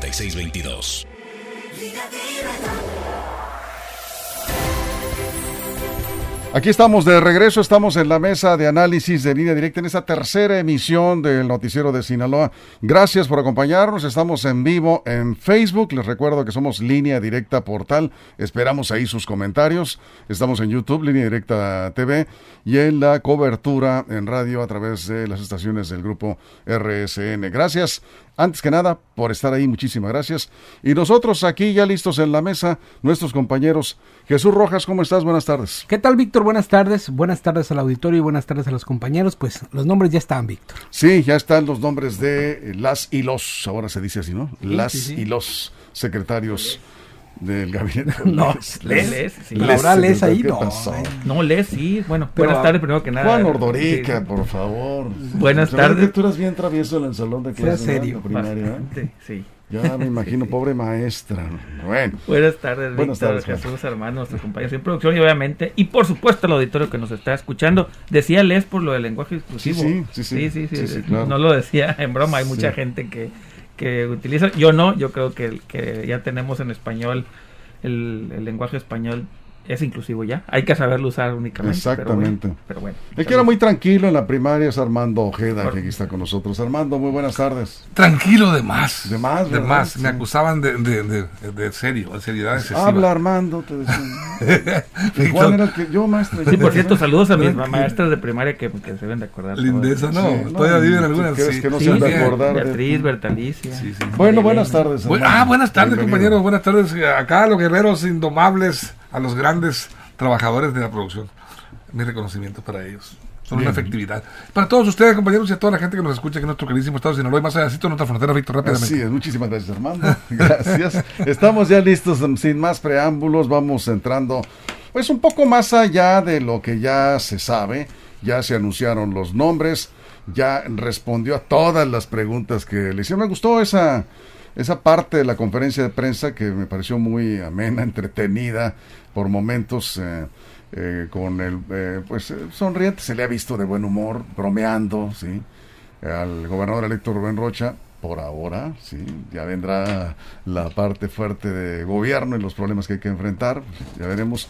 466622. Aquí estamos de regreso, estamos en la mesa de análisis de línea directa en esta tercera emisión del noticiero de Sinaloa. Gracias por acompañarnos, estamos en vivo en Facebook, les recuerdo que somos línea directa portal, esperamos ahí sus comentarios, estamos en YouTube, línea directa TV y en la cobertura en radio a través de las estaciones del grupo RSN. Gracias antes que nada, por estar ahí, muchísimas gracias. Y nosotros aquí ya listos en la mesa, nuestros compañeros. Jesús Rojas, ¿cómo estás? Buenas tardes. ¿Qué tal, Víctor? Buenas tardes. Buenas tardes al auditorio y buenas tardes a los compañeros. Pues los nombres ya están, Víctor. Sí, ya están los nombres de las y los, ahora se dice así, ¿no? Las y los secretarios del gabinete. No, les, les, sí. Laura les ahí, no. No, les, sí. Bueno, buenas tardes primero que nada. Juan Ordorica, por favor. Buenas tardes. Que tú eras bien travieso en el salón de clases. serio. Primaria, ¿eh? Sí. Ya me imagino, pobre maestra. Bueno. Buenas tardes, Buenas Víctor, tardes, Jesús, hermanos, nuestros compañeros en producción y obviamente, y por supuesto el auditorio que nos está escuchando. Decía Les por lo del lenguaje exclusivo. Sí, sí, sí. sí, sí, sí, claro. No lo decía en broma, hay mucha gente que, que utiliza. Yo no, yo creo que, que ya tenemos en español, el, el lenguaje español es inclusivo ya. Hay que saberlo usar únicamente. Exactamente. Pero bueno. El que era muy tranquilo en la primaria es Armando Ojeda, que aquí está con nosotros. Armando, muy buenas tardes. Tranquilo de más. De más, De ¿verdad? más. Sí. Me acusaban de, de, de, de serio, de seriedad excesiva. Habla Armando, te decía. Igual era el que yo, maestra. Sí, por cierto, saludos a mis Tranquilo. maestras de primaria que, que se deben de acordar. Lindeza, no. Sí, todavía viven ¿tú algunas. sí. que no Sí, se de acordar de Beatriz? Bertalicia. Sí, sí. Bueno, buenas tardes. Hermano. ah, buenas tardes, compañeros. Buenas tardes. Acá los guerreros indomables, a los grandes trabajadores de la producción. Mi reconocimiento para ellos. Son una efectividad. Para todos ustedes, compañeros, y a toda la gente que nos escucha aquí en nuestro queridísimo estado de Sinaloa y más allá de nuestra frontera, Víctor, rápidamente. Así es, muchísimas gracias Armando. Gracias. Estamos ya listos, sin más preámbulos, vamos entrando pues un poco más allá de lo que ya se sabe. Ya se anunciaron los nombres, ya respondió a todas las preguntas que le hicieron. Me gustó esa, esa parte de la conferencia de prensa que me pareció muy amena, entretenida por momentos. eh, eh, con el eh, pues eh, sonriente se le ha visto de buen humor bromeando sí al gobernador electo Rubén Rocha por ahora, sí, ya vendrá la parte fuerte de gobierno y los problemas que hay que enfrentar, ya veremos.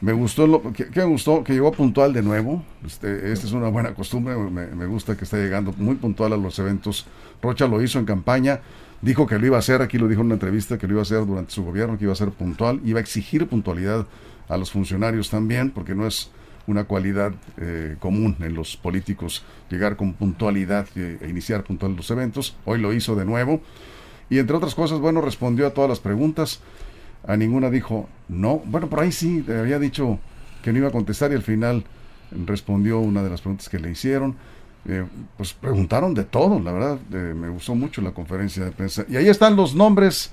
Me gustó, lo, que me gustó que llegó puntual de nuevo. Este, esta es una buena costumbre. Me, me gusta que está llegando muy puntual a los eventos. Rocha lo hizo en campaña. Dijo que lo iba a hacer, aquí lo dijo en una entrevista, que lo iba a hacer durante su gobierno, que iba a ser puntual. Iba a exigir puntualidad a los funcionarios también, porque no es una cualidad eh, común en los políticos llegar con puntualidad e, e iniciar puntual los eventos. Hoy lo hizo de nuevo. Y entre otras cosas, bueno, respondió a todas las preguntas. A ninguna dijo no. Bueno, por ahí sí, había dicho que no iba a contestar y al final respondió una de las preguntas que le hicieron. Eh, pues preguntaron de todo, la verdad, eh, me gustó mucho la conferencia de prensa. Y ahí están los nombres,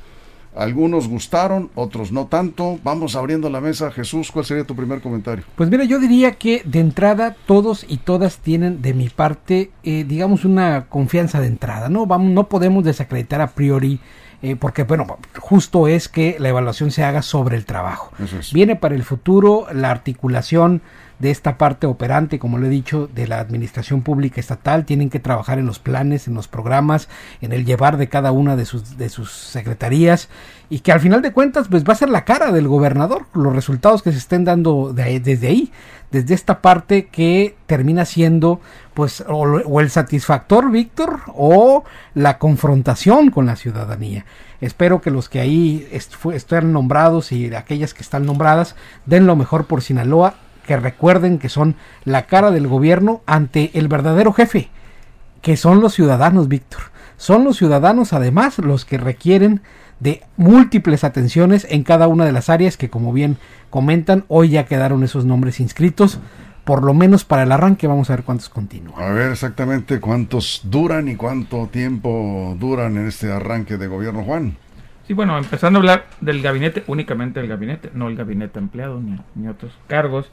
algunos gustaron, otros no tanto. Vamos abriendo la mesa. Jesús, ¿cuál sería tu primer comentario? Pues mira, yo diría que de entrada todos y todas tienen de mi parte, eh, digamos, una confianza de entrada, ¿no? Vamos, no podemos desacreditar a priori, eh, porque bueno, justo es que la evaluación se haga sobre el trabajo. Es. Viene para el futuro la articulación de esta parte operante, como lo he dicho, de la administración pública estatal, tienen que trabajar en los planes, en los programas, en el llevar de cada una de sus, de sus secretarías y que al final de cuentas pues va a ser la cara del gobernador, los resultados que se estén dando de desde ahí, desde esta parte que termina siendo pues o, el satisfactor, Víctor, o la confrontación con la ciudadanía. Espero que los que ahí estén nombrados y aquellas que están nombradas den lo mejor por Sinaloa, que recuerden que son la cara del gobierno ante el verdadero jefe, que son los ciudadanos, Víctor. Son los ciudadanos además los que requieren de múltiples atenciones en cada una de las áreas que como bien comentan, hoy ya quedaron esos nombres inscritos por lo menos para el arranque, vamos a ver cuántos continúan. A ver exactamente cuántos duran y cuánto tiempo duran en este arranque de gobierno, Juan. Sí, bueno, empezando a hablar del gabinete, únicamente del gabinete, no el gabinete empleado ni, ni otros cargos.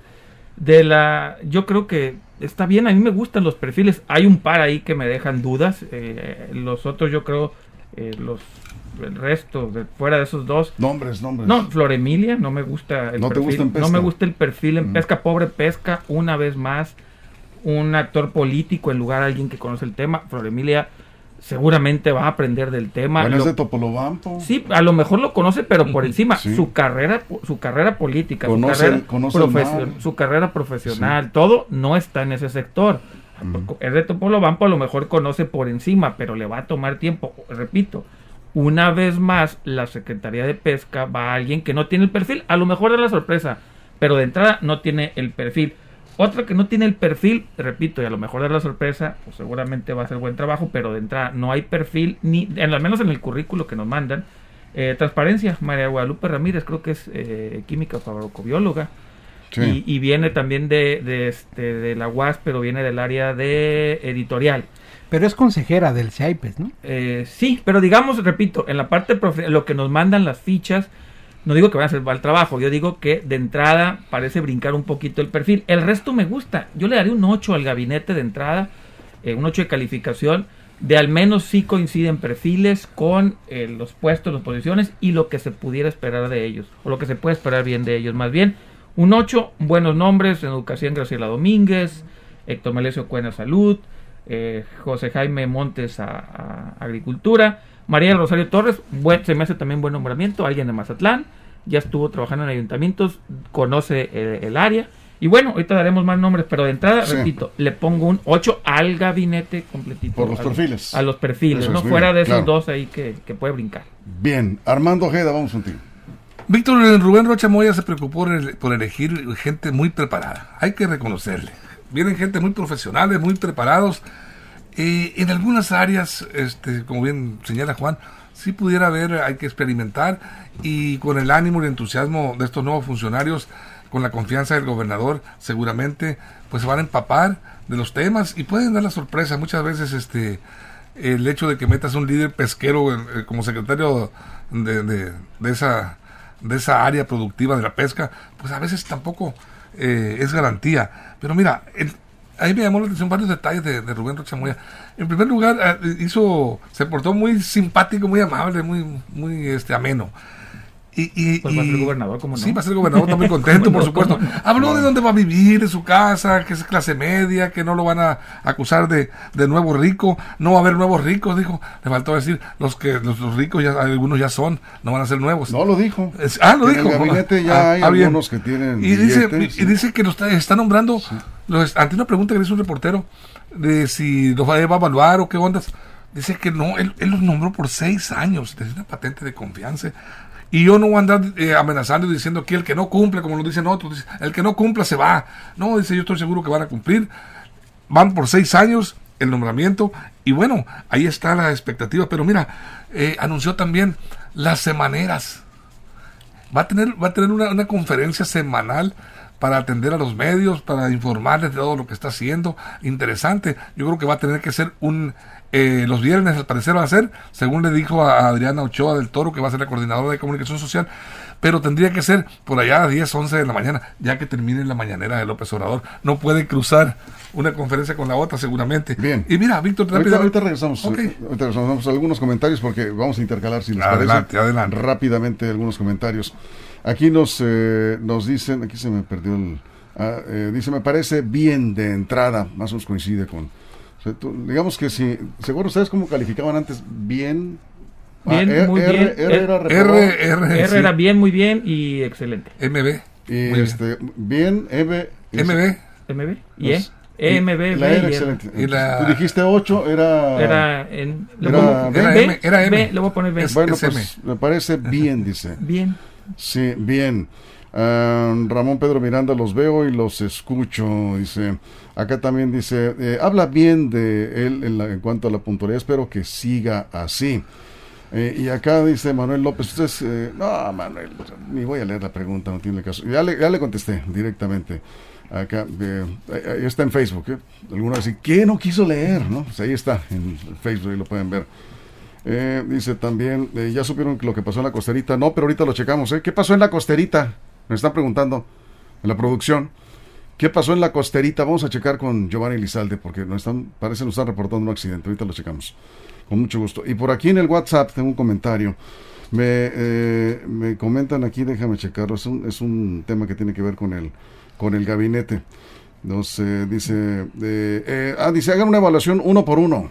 De la, yo creo que está bien, a mí me gustan los perfiles. Hay un par ahí que me dejan dudas. eh, los otros, yo creo, eh, los el resto, de, fuera de esos dos. Nombres, nombres. No, Flor Emilia, no me gusta el ¿No te perfil. gusta en pesca? No me gusta el perfil en Mm. pesca, pobre pesca, una vez más. Un actor político en lugar de alguien que conoce el tema. Flor Emilia seguramente va a aprender del tema. Bueno, es de Topolobampo. Sí, a lo mejor lo conoce, pero por encima. Sí. Su carrera, su carrera política, Conoce su, carrera conoce su carrera profesional, todo no está en ese sector. El de Topolobampo a lo mejor conoce por encima, pero le va a tomar tiempo. Repito, una vez más, la Secretaría de Pesca va a alguien que no tiene el perfil. A lo mejor es la sorpresa, pero de entrada no tiene el perfil. Otra que no tiene el perfil, repito, y a lo mejor es la sorpresa, pues seguramente va a hacer buen trabajo, pero de entrada no hay perfil, ni en, al menos en el currículo que nos mandan. Eh, transparencia, María Guadalupe Ramírez, creo que es eh, química farmacobióloga. Sí. Y, y viene también de, de, este, de la UAS, pero viene del área de editorial. Pero es consejera del CIPES, ¿no? Eh, sí, pero digamos, repito, en la parte profe- lo que nos mandan las fichas, no digo que van a hacer mal trabajo, yo digo que de entrada parece brincar un poquito el perfil. El resto me gusta. Yo le daré un 8 al gabinete de entrada, eh, un 8 de calificación, de al menos sí coinciden perfiles con eh, los puestos, las posiciones y lo que se pudiera esperar de ellos, o lo que se puede esperar bien de ellos, más bien. Un 8, buenos nombres, en educación Graciela Domínguez, Héctor Melesio Cuena Salud, eh, José Jaime Montes a, a Agricultura, María Rosario Torres, buen, se me hace también buen nombramiento, alguien de Mazatlán, ya estuvo trabajando en ayuntamientos, conoce el, el área. Y bueno, ahorita daremos más nombres, pero de entrada, Sí. repito, le pongo un 8 al gabinete completito. Por los a perfiles. A los perfiles, Eso no fuera bien, de esos claro. dos ahí que, que puede brincar. Bien, Armando Ojeda, vamos contigo. Víctor eh, Rubén Rocha Moya se preocupó por, el- por elegir gente muy preparada. Hay que reconocerle. Vienen gente muy profesionales, muy preparados. Eh, en algunas áreas, este, como bien señala Juan, sí pudiera haber, hay que experimentar y con el ánimo y el entusiasmo de estos nuevos funcionarios, con la confianza del gobernador, seguramente pues se van a empapar de los temas y pueden dar la sorpresa. Muchas veces este el hecho de que metas un líder pesquero eh, como secretario de esa de esa área productiva de la pesca, pues a veces tampoco eh, es garantía. Pero mira, el- ahí me llamó la atención varios detalles de, de Rubén Rochamoya. En primer lugar, eh, hizo, se portó muy simpático, muy amable, muy, muy este ameno. Y, y- Pues va a ser gobernador, ¿cómo no? Sí, va a ser gobernador, está muy contento, ¿Cómo por supuesto. ¿Cómo no? Habló de dónde va a vivir, de su casa, que es clase media, que no lo van a acusar de, de nuevo rico, no va a haber nuevos ricos, dijo. Le faltó decir, los que los, los ricos ya algunos ya son, no van a ser nuevos. No lo dijo. Es- ah, lo En dijo. el gabinete ya Ah, hay ah, bien. algunos que tienen Y dice, billetes, y, dice que lo está, está nombrando, los- ante una pregunta que le hizo un reportero, de si los va a evaluar o qué ondas, dice que no, él, él los nombró por seis años, es una patente de confianza. Y yo no voy a andar eh, amenazando y diciendo que el que no cumple, como lo dicen otros, el que no cumpla se va. No, dice, yo estoy seguro que van a cumplir. Van por seis años el nombramiento y bueno, ahí está la expectativa. Pero mira, eh, anunció también las semaneras va a tener, va a tener una, una conferencia semanal para atender a los medios, para informarles de todo lo que está haciendo. Interesante. Yo creo que va a tener que ser un... eh, los viernes al parecer va a ser, según le dijo a Adriana Ochoa del Toro, que va a ser la coordinadora de comunicación social, pero tendría que ser por allá a 10, 11 de la mañana, ya que termine la mañanera de López Obrador. No puede cruzar una conferencia con la otra, seguramente. Bien. Y mira, Víctor, rápidamente- ahorita regresamos. Ok. ahorita regresamos. A algunos comentarios porque vamos a intercalar si les Adelante, parece. adelante. Rápidamente algunos comentarios. Aquí nos, eh, nos dicen, aquí se me perdió el... ah, eh, dice, me parece bien de entrada, más o menos coincide con... o sea, tú- digamos que si, seguro ustedes cómo calificaban antes, bien... Ah, Bien, R- muy R- bien. R era. R, R, R sí. era bien, muy bien y excelente. MB. Y Muy bien. este, bien, EB... MB. MB y E. Pues, EMB, La B era y excelente. Y la- Tú dijiste 8, era... Era en. Era pongo-. Era B, M, era M. B, le voy a poner B. Es- Bueno, SM. pues me parece bien, dice. Bien. Sí, bien. Ah, Ramón Pedro Miranda, los veo y los escucho. Dice, acá también dice, eh, habla bien de él en, cuanto a la puntualidad, espero que siga así. Eh, y acá dice Manuel López, ustedes, eh, no, Manuel, ni voy a leer la pregunta, no tiene caso. Ya le, ya le contesté directamente. Acá, está en Facebook. Algunos dicen, ¿qué no quiso leer? ¿no? Pues ahí está, en Facebook, ahí lo pueden ver. Dice también, ya supieron lo que pasó en la costerita. No, pero ahorita lo checamos. ¿Qué pasó en la costerita? Me están preguntando en la producción. ¿Qué pasó en la costerita? Vamos a checar con Giovanni Lizalde porque nos están, parece nos están reportando un accidente. Ahorita lo checamos. Con mucho gusto. Y por aquí en el WhatsApp tengo un comentario. Me, eh, me comentan aquí, déjame checarlo. Es un, es un tema que tiene que ver con el, con el gabinete. Nos eh, dice, eh, eh, ah, dice, hagan una evaluación uno por uno.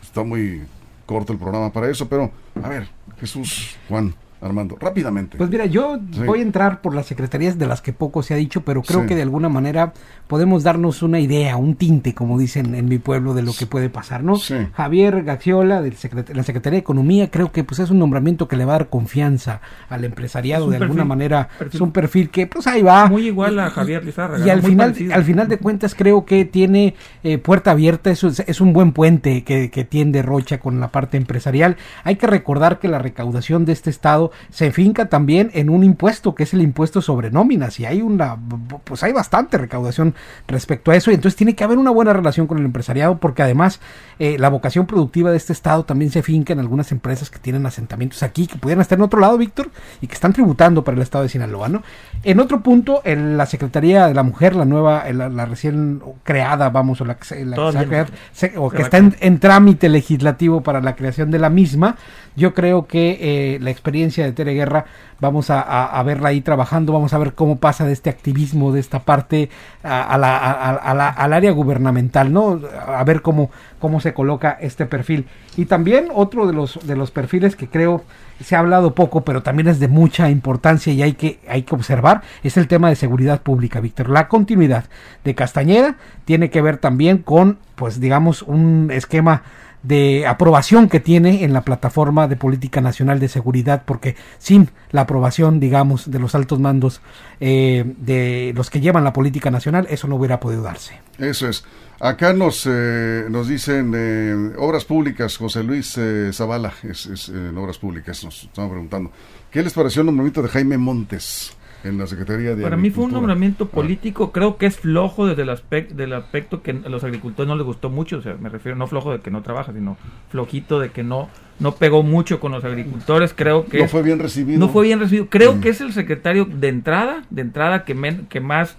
Está muy corto el programa para eso, pero a ver, Jesús, Juan, Armando, rápidamente. Pues mira, yo Sí. voy a entrar por las secretarías de las que poco se ha dicho, pero creo Sí. que de alguna manera podemos darnos una idea, un tinte, como dicen en mi pueblo, de lo que puede pasar, ¿no? Sí. Javier Gaxiola, de la Secretaría de Economía, creo que pues es un nombramiento que le va a dar confianza al empresariado, de alguna manera perfil. es un perfil que pues ahí va. Muy igual a Javier Lizárraga, Y al final, parecido. al final de cuentas creo que tiene eh, puerta abierta, es, es un buen puente que, que tiende Rocha con la parte empresarial. Hay que recordar que la recaudación de este estado se finca también en un impuesto que es el impuesto sobre nóminas y hay una pues hay bastante recaudación respecto a eso y entonces tiene que haber una buena relación con el empresariado porque además eh, la vocación productiva de este estado también se finca en algunas empresas que tienen asentamientos aquí que pudieran estar en otro lado, Víctor, y que están tributando para el estado de Sinaloa, ¿no? En otro punto, en la Secretaría de la Mujer, la nueva, la, la recién creada, vamos, o la que se, la que se va a Todavía crear, no. se- o que está en, en trámite legislativo para la creación de la misma, yo creo que eh, la experiencia de Tere Guerra vamos a, a- a verla ahí trabajando, vamos a ver cómo pasa de este activismo, de esta parte a, a la- a- a la- al área gubernamental, ¿no? A ver cómo, cómo se coloca este perfil. Y también otro de los, de los perfiles que creo se ha hablado poco, pero también es de mucha importancia y hay que, hay que observar, es el tema de seguridad pública, Víctor. La continuidad de Castañeda tiene que ver también con, pues digamos, un esquema de aprobación que tiene en la plataforma de política nacional de seguridad, porque sin la aprobación, digamos, de los altos mandos eh, de los que llevan la política nacional, eso no hubiera podido darse. Eso es. Acá nos, eh, nos dicen eh, obras públicas, José Luis eh, Zavala, es, es, eh, en obras públicas, nos estamos preguntando. ¿Qué les pareció el nombramiento de Jaime Montes en la Secretaría de Para mí fue un nombramiento Ah. político, creo que es flojo desde el aspecto, del aspecto que a los agricultores no les gustó mucho, o sea, me refiero no flojo de que no trabaja, sino flojito de que no no pegó mucho con los agricultores, creo que No fue bien recibido. no fue bien recibido. Creo Mm. que es el secretario de entrada, de entrada que, men- que más,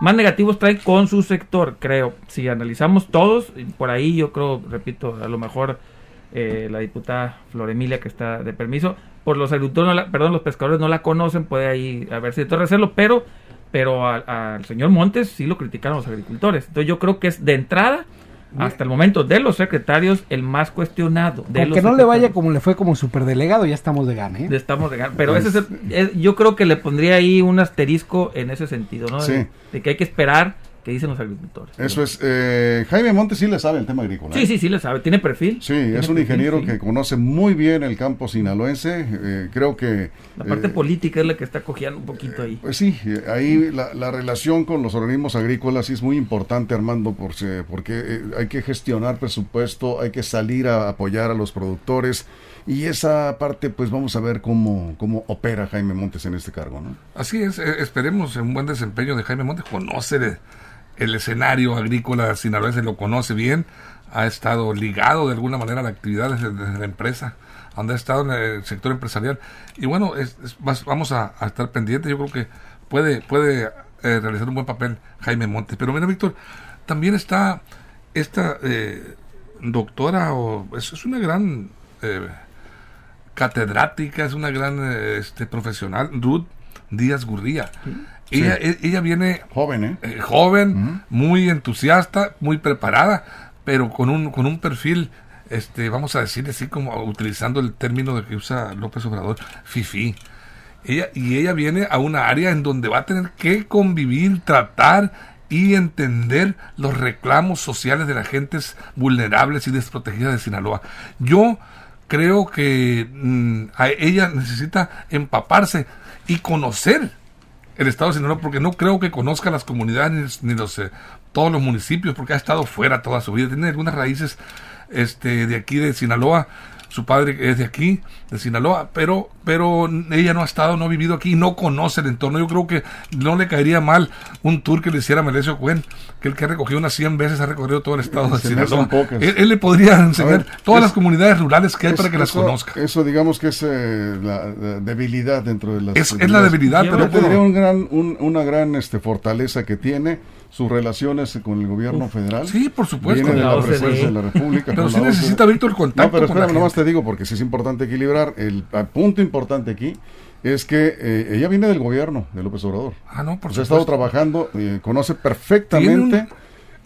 más negativos trae con su sector, creo. Si analizamos todos, por ahí yo creo, repito, a lo mejor eh, la diputada Floremilia que está de permiso, por los agricultores, no la- perdón, los pescadores no la conocen, puede ahí haber sido de hacerlo, pero pero al señor Montes sí lo criticaron los agricultores. Entonces yo creo que es de entrada hasta el momento de los secretarios el más cuestionado. De los que no le vaya como le fue como superdelegado, ya estamos de gana, ¿eh? Estamos regando. Pero ese es el- es- yo creo que le pondría ahí un asterisco en ese sentido, ¿no? Sí. De, de que hay que esperar que dicen los agricultores. Eso es. eh, Jaime Montes sí le sabe el tema agrícola. Sí, ¿eh? sí, sí, le sabe. Tiene perfil. Sí, Tiene es un perfil, ingeniero sí. que conoce muy bien el campo sinaloense. eh, creo que. La parte eh, política es la que está cojeando un poquito ahí. Pues sí, ahí la, la relación con los organismos agrícolas sí es muy importante, Armando, porque hay que gestionar presupuesto, hay que salir a apoyar a los productores y esa parte, pues vamos a ver cómo, cómo opera Jaime Montes en este cargo, ¿no? Así es, esperemos un buen desempeño de Jaime Montes. Conoce el, el escenario agrícola sinaloense, lo conoce bien, ha estado ligado de alguna manera a la actividad desde, la empresa, donde ha estado en el sector empresarial. Y bueno, es- vamos a, estar pendientes. Yo creo que puede, puede eh, realizar un buen papel Jaime Montes. Pero mira, Víctor, también está esta eh, doctora, o es, una gran eh, catedrática, es una gran este, profesional, Ruth Díaz Gurría. Ella, e- ella viene Joven, ¿eh? eh, joven, muy entusiasta, muy preparada, pero con un, con un perfil, este, vamos a decir así como utilizando el término de que usa López Obrador, fifi. Ella, y ella viene a una área en donde va a tener que convivir, tratar y entender los reclamos sociales de las gentes vulnerables y desprotegidas de Sinaloa. Yo creo que mm, a ella necesita empaparse y conocer el estado de Sinaloa porque no creo que conozca las comunidades ni, los eh, todos los municipios porque ha estado fuera toda su vida. Tiene algunas raíces este de aquí de Sinaloa su padre es de aquí, de Sinaloa, pero, pero ella no ha estado, no ha vivido aquí, no conoce el entorno. Yo creo que no le caería mal un tour que le hiciera Melesio Cuen, que el que ha recogido unas 100 veces ha recorrido todo el estado de Sinaloa. pocas. Él, él le podría enseñar ver, todas es- las comunidades rurales que hay para que las conozca. Eso digamos que es eh, la, la debilidad dentro de las... Es, es la debilidad, Lleva- Yo pero, te diría un gran, un- una gran este, fortaleza que tiene sus relaciones con el gobierno federal. sí, por supuesto. Viene de Con la la presidencia de la República. Pero sí la necesita. Víctor, el contacto No, pero espérame, nomás te digo, porque sí es importante equilibrar. El, el punto importante aquí es que eh, ella viene del gobierno de López Obrador. Ah, no, por O sea, ha estado trabajando, eh, conoce perfectamente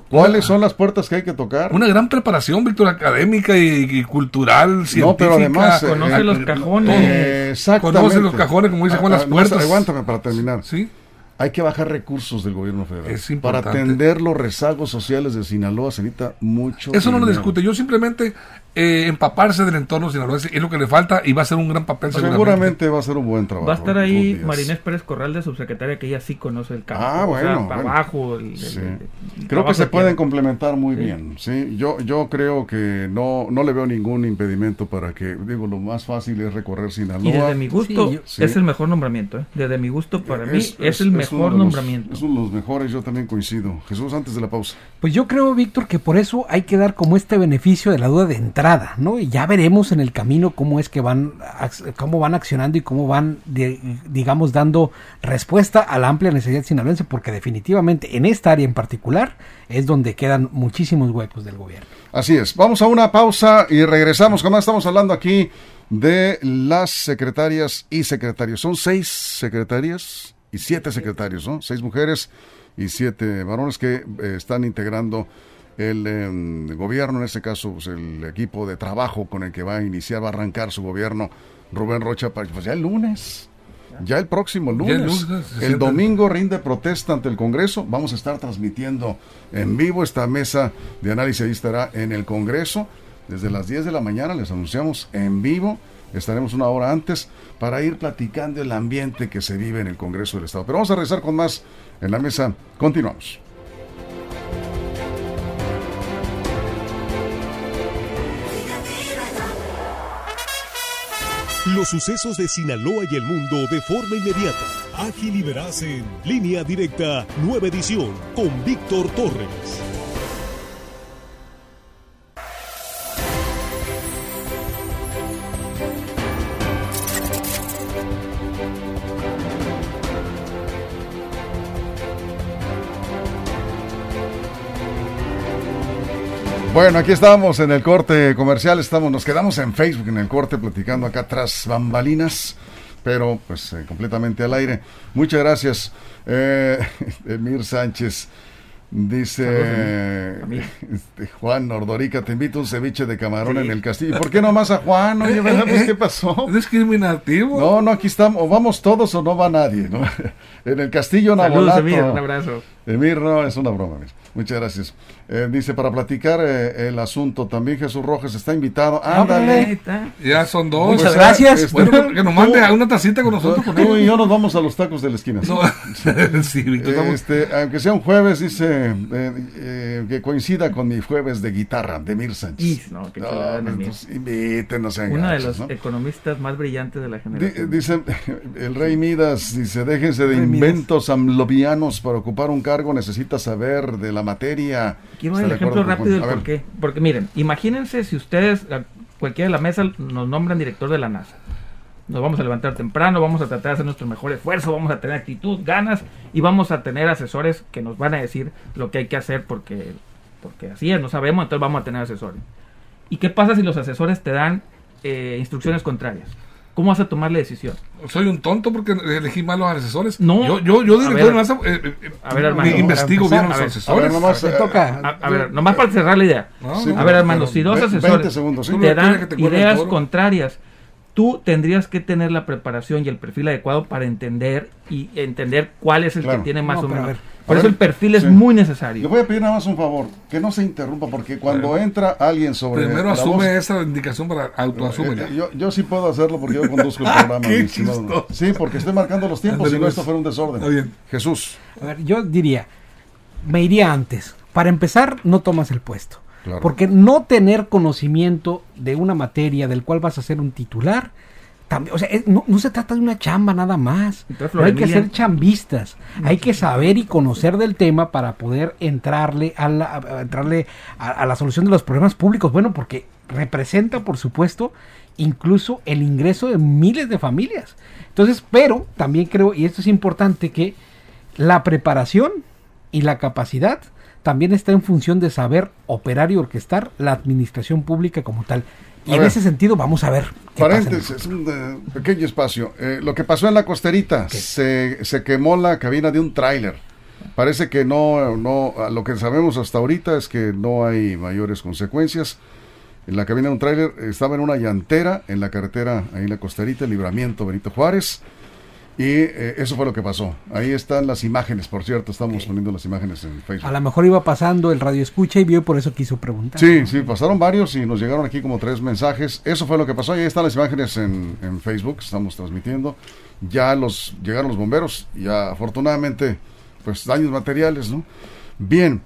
cuáles son las puertas que hay que tocar. Una gran preparación, Víctor, académica y, y cultural, científica. No, pero además, eh, Conoce eh, los todo. cajones. Eh, exactamente. Conoce los cajones, como dice Juan, Ah, las ah, puertas. Aguántame para terminar. Sí, Hay que bajar recursos del gobierno federal. Es para importante. atender los rezagos sociales de Sinaloa se necesita mucho. eso no lo discute. Yo simplemente eh, empaparse del entorno sinaloense es lo que le falta y va a ser un gran papel seguramente. Seguramente va a ser un buen trabajo. Va a estar ahí. Marinés Pérez Corral de subsecretaria, que ella sí conoce el campo. Ah, o sea, bueno, para bueno. abajo. el- el- Sí. el- el Creo que se pueden tiene. complementar muy Sí. bien. Sí, yo yo creo que no no le veo ningún impedimento para que digo lo más fácil es recorrer Sinaloa. Y desde mi gusto Sí, yo- Sí. es el mejor nombramiento. ¿eh? Desde mi gusto, para mí, es, el mejor los- nombramiento. es uno de los mejores, yo también coincido. Jesús, antes de la pausa. Pues yo creo, Víctor, que por eso hay que dar como este beneficio de la duda de ¿no? Y ya veremos en el camino cómo es que van, cómo van accionando y cómo van, digamos, dando respuesta a la amplia necesidad sinaloense, porque definitivamente en esta área en particular es donde quedan muchísimos huecos del gobierno. Así es. Vamos a una pausa y regresamos. Como estamos hablando aquí de las secretarias y secretarios. Son seis secretarias y siete secretarios, ¿no? Seis mujeres y siete varones que eh, están integrando el eh, gobierno, en este caso pues, el equipo de trabajo con el que va a iniciar, va a arrancar su gobierno Rubén Rocha, para- pues ya el lunes. Ya el próximo Ya el lunes. lunes, el domingo rinde protesta ante el Congreso. Vamos a estar transmitiendo en vivo esta mesa de análisis. Ahí estará en el Congreso. Desde las 10 de la mañana les anunciamos en vivo. Estaremos una hora antes para ir platicando el ambiente que se vive en el Congreso del Estado. Pero vamos a regresar con más en la mesa. Continuamos. Los sucesos de Sinaloa y el mundo de forma inmediata, ágil y veraz en Línea Directa, nueva edición, con Víctor Torres. Bueno, aquí estamos en el corte comercial, estamos, nos quedamos en Facebook en el corte platicando acá tras bambalinas, pero pues eh, completamente al aire. Muchas gracias, eh, Emir Sánchez. Dice este, Juan Nordorica, te invito a un ceviche de camarón en el castillo. ¿Y por qué no más a Juan? Oye, ¿verdad? Pues, ¿qué pasó? Es discriminativo. No, no, aquí estamos, o vamos todos o no va nadie, ¿no? En el castillo Saludos, Nabolato. Emir, un abrazo. Emir, no, es una broma. Muchas gracias. Eh, dice, para platicar eh, el asunto, también Jesús Rojas está invitado. Ándale. Ya son dos. Pues, Muchas eh, gracias. este, Bueno, que nos mande tú- a una tacita con nosotros. con Tú y yo nos vamos a los tacos de la esquina. No, sí. Este, aunque sea un jueves, dice eh, eh, que coincida con mi jueves de guitarra, de Mir Sánchez. Y, no, sean Uno de los ¿no? economistas más brillantes de la generación. Dice el rey Midas, dice, déjense de inventos amlovianos para ocupar un cargo, necesita saber de la materia. Quiero ¿Está el ejemplo rápido del por qué. Porque miren, imagínense si ustedes, cualquiera de la mesa, nos nombran director de la NASA. Nos vamos a levantar temprano, vamos a tratar de hacer nuestro mejor esfuerzo, vamos a tener actitud, ganas y vamos a tener asesores que nos van a decir lo que hay que hacer porque, porque así es, no sabemos, entonces vamos a tener asesores. ¿Y qué pasa si los asesores te dan eh, instrucciones contrarias? ¿Cómo vas a tomar la decisión? Soy un tonto porque elegí malos asesores. No. Yo, yo, yo A director de NASA, eh, eh, A ver, hermano, investigo para bien empezar, los a ver, a ver, asesores. nomás, Te eh, toca. A, a ver, nomás para cerrar la idea. No, Sí, no, A ver, hermano, si dos asesores 20 segundos, ¿sí? Te dan te ideas contrarias, tú tendrías que tener la preparación y el perfil adecuado para entender y entender cuál es el Claro. que tiene más No, o menos. ver. Por eso ver, el perfil es muy Le necesario. voy a pedir nada más un favor, que no se interrumpa, porque cuando entra alguien sobre Primero asume voz- esa indicación para autoasúmela. Eh, yo, yo sí puedo hacerlo porque yo conduzco el programa. Qué mi estimado. chistoso. Sí, porque estoy marcando los tiempos, si no pues. esto fuera un desorden. Está bien. Jesús. A ver, yo diría, me iría antes. Para empezar, no tomas el puesto. Claro. Porque no tener conocimiento de una materia del cual vas a ser un titular, también, o sea, es- no, no se trata de una chamba nada más. Entonces, No hay que ser chambistas, hay que saber y conocer del tema para poder entrarle a la, a- a entrarle a, a la solución de los problemas públicos. Bueno, porque representa, por supuesto, incluso el ingreso de miles de familias. Entonces, pero también creo, y esto es importante, que la preparación y la capacidad también está en función de saber operar y orquestar la administración pública como tal. Y A en ver. ese sentido vamos a ver. qué pasa en el Paréntesis, un eh, pequeño espacio. Eh, lo que pasó en la costerita, se, se quemó la cabina de un tráiler. Parece que no, no, lo que sabemos hasta ahorita es que no hay mayores consecuencias. En la cabina de un tráiler estaba en una llantera en la carretera, ahí en la costerita, el libramiento Benito Juárez. Y eh, eso fue lo que pasó. Ahí están las imágenes, por cierto, estamos poniendo las imágenes en Facebook. A lo mejor iba pasando el radio escucha y vio y por eso quiso preguntar. Sí, sí, pasaron varios y nos llegaron aquí como tres mensajes. Eso fue lo que pasó y ahí están las imágenes en, en Facebook, estamos transmitiendo. Ya los llegaron los bomberos, ya afortunadamente, pues daños materiales, ¿no? Bien,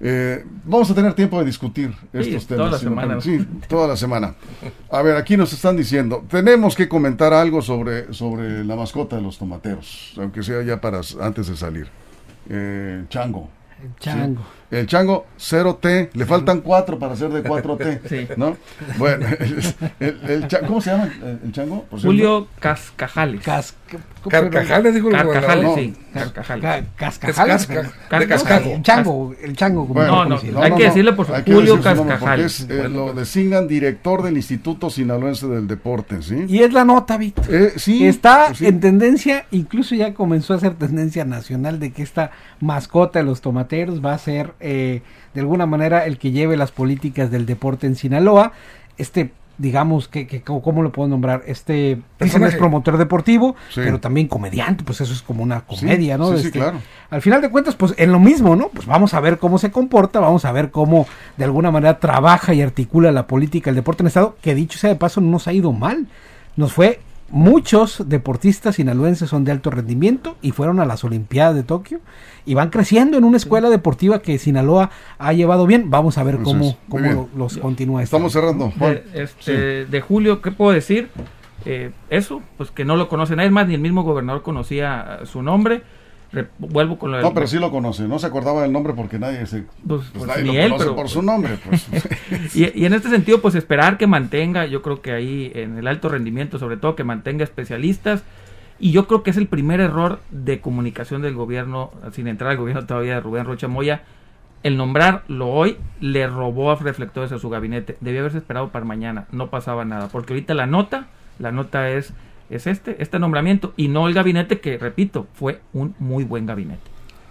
eh, vamos a tener tiempo de discutir estos toda temas. la si me semana. Sí, toda la semana. A ver, aquí nos están diciendo, tenemos que comentar algo sobre, sobre la mascota de los tomateros, aunque sea ya para antes de salir. Eh, chango. Chango. El chango 0T, le faltan 4 para ser de 4T, Sí. ¿no? Bueno, el, el- el cha- ¿cómo se llama el, chango? Por? Julio Cascajales. Cas- Carcajales, dijo el Carcajales, sí. Carcajales. Ca- Es cascajales. casca, Cas- de cascajo. El chango, el chango. como Bueno, lo No, no, hay que decirle por su- Julio Cascajales. es, eh, lo designan director del Instituto Sinaloense del Deporte, ¿sí? Y es la nota, Víctor. Eh, sí, Está pues sí. en tendencia, incluso ya comenzó a ser tendencia nacional de que esta mascota de los tomateros va a ser eh, de alguna manera el que lleve las políticas del deporte en Sinaloa. Este, digamos, que, que ¿cómo lo puedo nombrar? Este Personaje. es promotor deportivo, Sí. pero también comediante, pues eso es como una comedia, Sí, ¿no? sí, sí, Este, claro. Al final de cuentas, pues en lo mismo, ¿no? Pues vamos a ver cómo se comporta, vamos a ver cómo de alguna manera trabaja y articula la política el deporte en el Estado, que dicho sea de paso, no nos ha ido mal. Nos fue, muchos deportistas sinaloenses son de alto rendimiento y fueron a las Olimpiadas de Tokio y van creciendo en una escuela deportiva que Sinaloa ha llevado bien. Vamos a ver cómo, cómo los continúa esto. Estamos cerrando. Juan. de, este, de Julio, ¿qué puedo decir? Eh, eso, pues que no lo conoce nadie más, ni el mismo gobernador conocía su nombre. Re- vuelvo con lo del- No, pero sí lo conoce, no se acordaba del nombre porque nadie se... Pues, pues pues, nadie ni lo él, conoce pero- por su nombre, pues. Y, y en este sentido, pues esperar que mantenga, yo creo que ahí en el alto rendimiento, sobre todo que mantenga especialistas. Y yo creo que es el primer error de comunicación del gobierno, sin entrar al gobierno todavía de Rubén Rocha Moya, el nombrarlo hoy le robó a reflectores a su gabinete. Debió haberse esperado para mañana, no pasaba nada. Porque ahorita la nota, la nota es, es este, este nombramiento, y no el gabinete que, repito, fue un muy buen gabinete.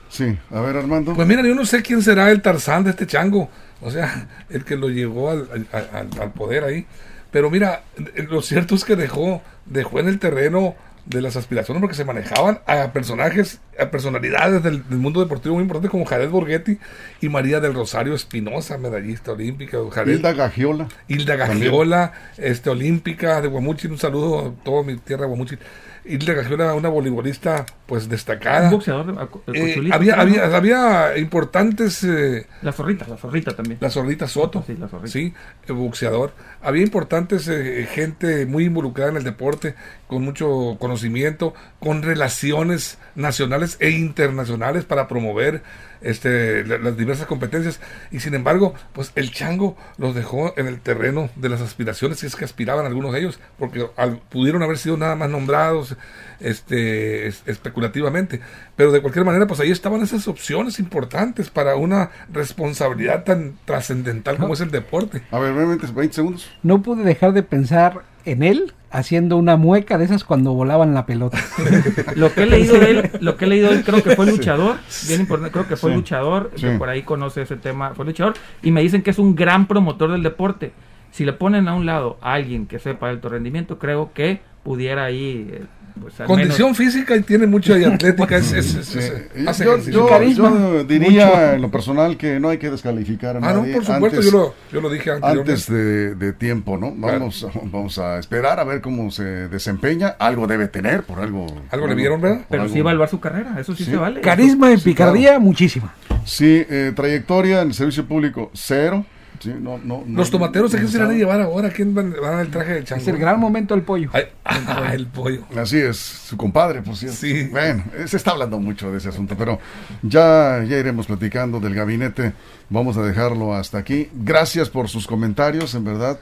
Sí, a ver Armando. Pues mira, yo no sé quién será el Tarzán de este chango. O sea, el que lo llevó al, al- al- poder ahí. Pero mira, lo cierto es que dejó, dejó en el terreno de las aspiraciones porque se manejaban a personajes, a personalidades del, del mundo deportivo muy importantes como Jared Borghetti y María del Rosario Espinosa, medallista olímpica. Jared, Hilda Gagiola. Hilda Gagiola, este, olímpica de Guamuchil, un saludo a toda mi tierra Guamuchil. Hilda Gagiola, una voleibolista pues destacada. Un boxeador Eh, había, había, había importantes eh, La zorrita, la zorrita también. la zorrita Soto, Sí, la zorrita. sí, el boxeador. Había importantes eh, gente muy involucrada en el deporte, con mucho conocimiento, con relaciones nacionales e internacionales para promover este, la- las diversas competencias. Y sin embargo, pues el chango los dejó en el terreno de las aspiraciones, si es que aspiraban algunos de ellos, porque al- pudieron haber sido nada más nombrados este, es- especulativamente. Pero de cualquier manera, pues ahí estaban esas opciones importantes para una responsabilidad tan trascendental como es el deporte. A ver, brevemente, 20 segundos. No pude dejar de pensar en él haciendo una mueca de esas cuando volaban la pelota. Lo que he leído de él, lo que he leído de él, creo que fue luchador, bien importante, creo que fue Sí. luchador, Sí. por ahí conoce ese tema, fue luchador, y me dicen que es un gran promotor del deporte. Si le ponen a un lado a alguien que sepa de alto rendimiento, creo que pudiera ahí, eh, pues al Condición menos- física y tiene mucha y atlética. es, es- es- Sí. es- hace Yo, diría Mucho. en lo personal que no hay que descalificar a ah, no, nadie por supuesto, antes, yo, lo, yo lo dije antes de, de tiempo, ¿no? Vamos, vamos a esperar a ver cómo se desempeña. Algo debe tener, por algo. Algo por le vieron, ¿verdad? Pero algo. sí evaluar su carrera, eso sí, Sí. se vale. Carisma y Sí, picardía, muchísima. Sí, eh, trayectoria en el servicio público, cero. Sí, no, no, no- Los tomateros, ¿a quién se le van a llevar ahora? ¿A quién van, a dar el traje de chango? Es el gran momento del pollo. Ay, ah, el pollo. Así es, su compadre, por cierto. Sí. Bueno, se está hablando mucho de ese asunto, pero ya, ya iremos platicando del gabinete. Vamos a dejarlo hasta aquí. Gracias por sus comentarios, en verdad.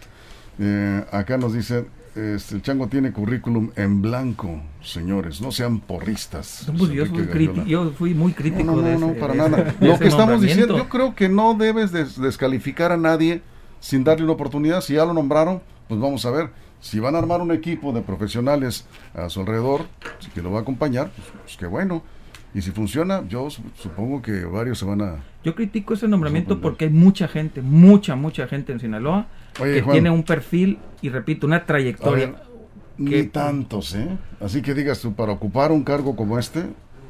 Eh, acá nos dicen, este, el chango tiene currículum en blanco, señores, no sean porristas. No, pues yo, fui yo fui muy crítico No, no, de no, para de nada. de Lo que estamos diciendo, yo creo que no debes des- descalificar a nadie sin darle una oportunidad. Si ya lo nombraron, pues vamos a ver. Si van a armar un equipo de profesionales a su alrededor, que lo va a acompañar, pues, pues qué bueno. Y si funciona, yo su- supongo que varios se van a... Yo critico ese nombramiento porque hay mucha gente, mucha, mucha gente en Sinaloa Oye, que Juan. tiene un perfil y repito, una A trayectoria. ver, ni que- tantos, ¿eh? Así que digas tú, para ocupar un cargo como este,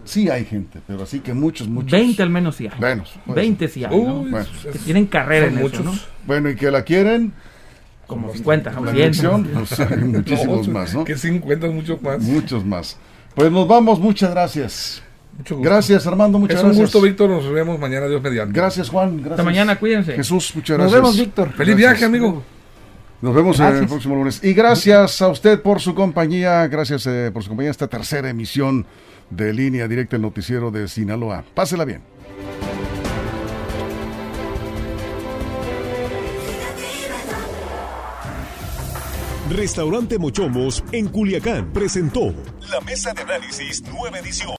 sí hay gente, pero así que muchos, muchos... 20 al menos sí hay. Bueno, puede 20 sí hay, ¿no? Uy, Bueno. Que tienen carrera son en muchos. eso, ¿no? Bueno, y que la quieren, Como 50, la como 100. elección, pues hay muchísimos No, más, ¿no? Que 50 muchos más. Muchos más. Pues nos vamos, muchas gracias. Mucho gusto. Gracias, Armando, muchas Es un gracias. gusto, Víctor. Nos vemos mañana, Dios mediante. Gracias, Juan. Gracias. Hasta mañana, cuídense. Jesús, muchas Nos gracias. vemos, Víctor. Feliz Gracias. viaje, amigo. Nos vemos eh, el Gracias. próximo lunes. Y gracias a usted por su compañía. Gracias eh, por su compañía en esta tercera emisión de Línea Directa, el noticiero de Sinaloa. Pásela bien. Restaurante Mochomos en Culiacán presentó la mesa de análisis nueva edición.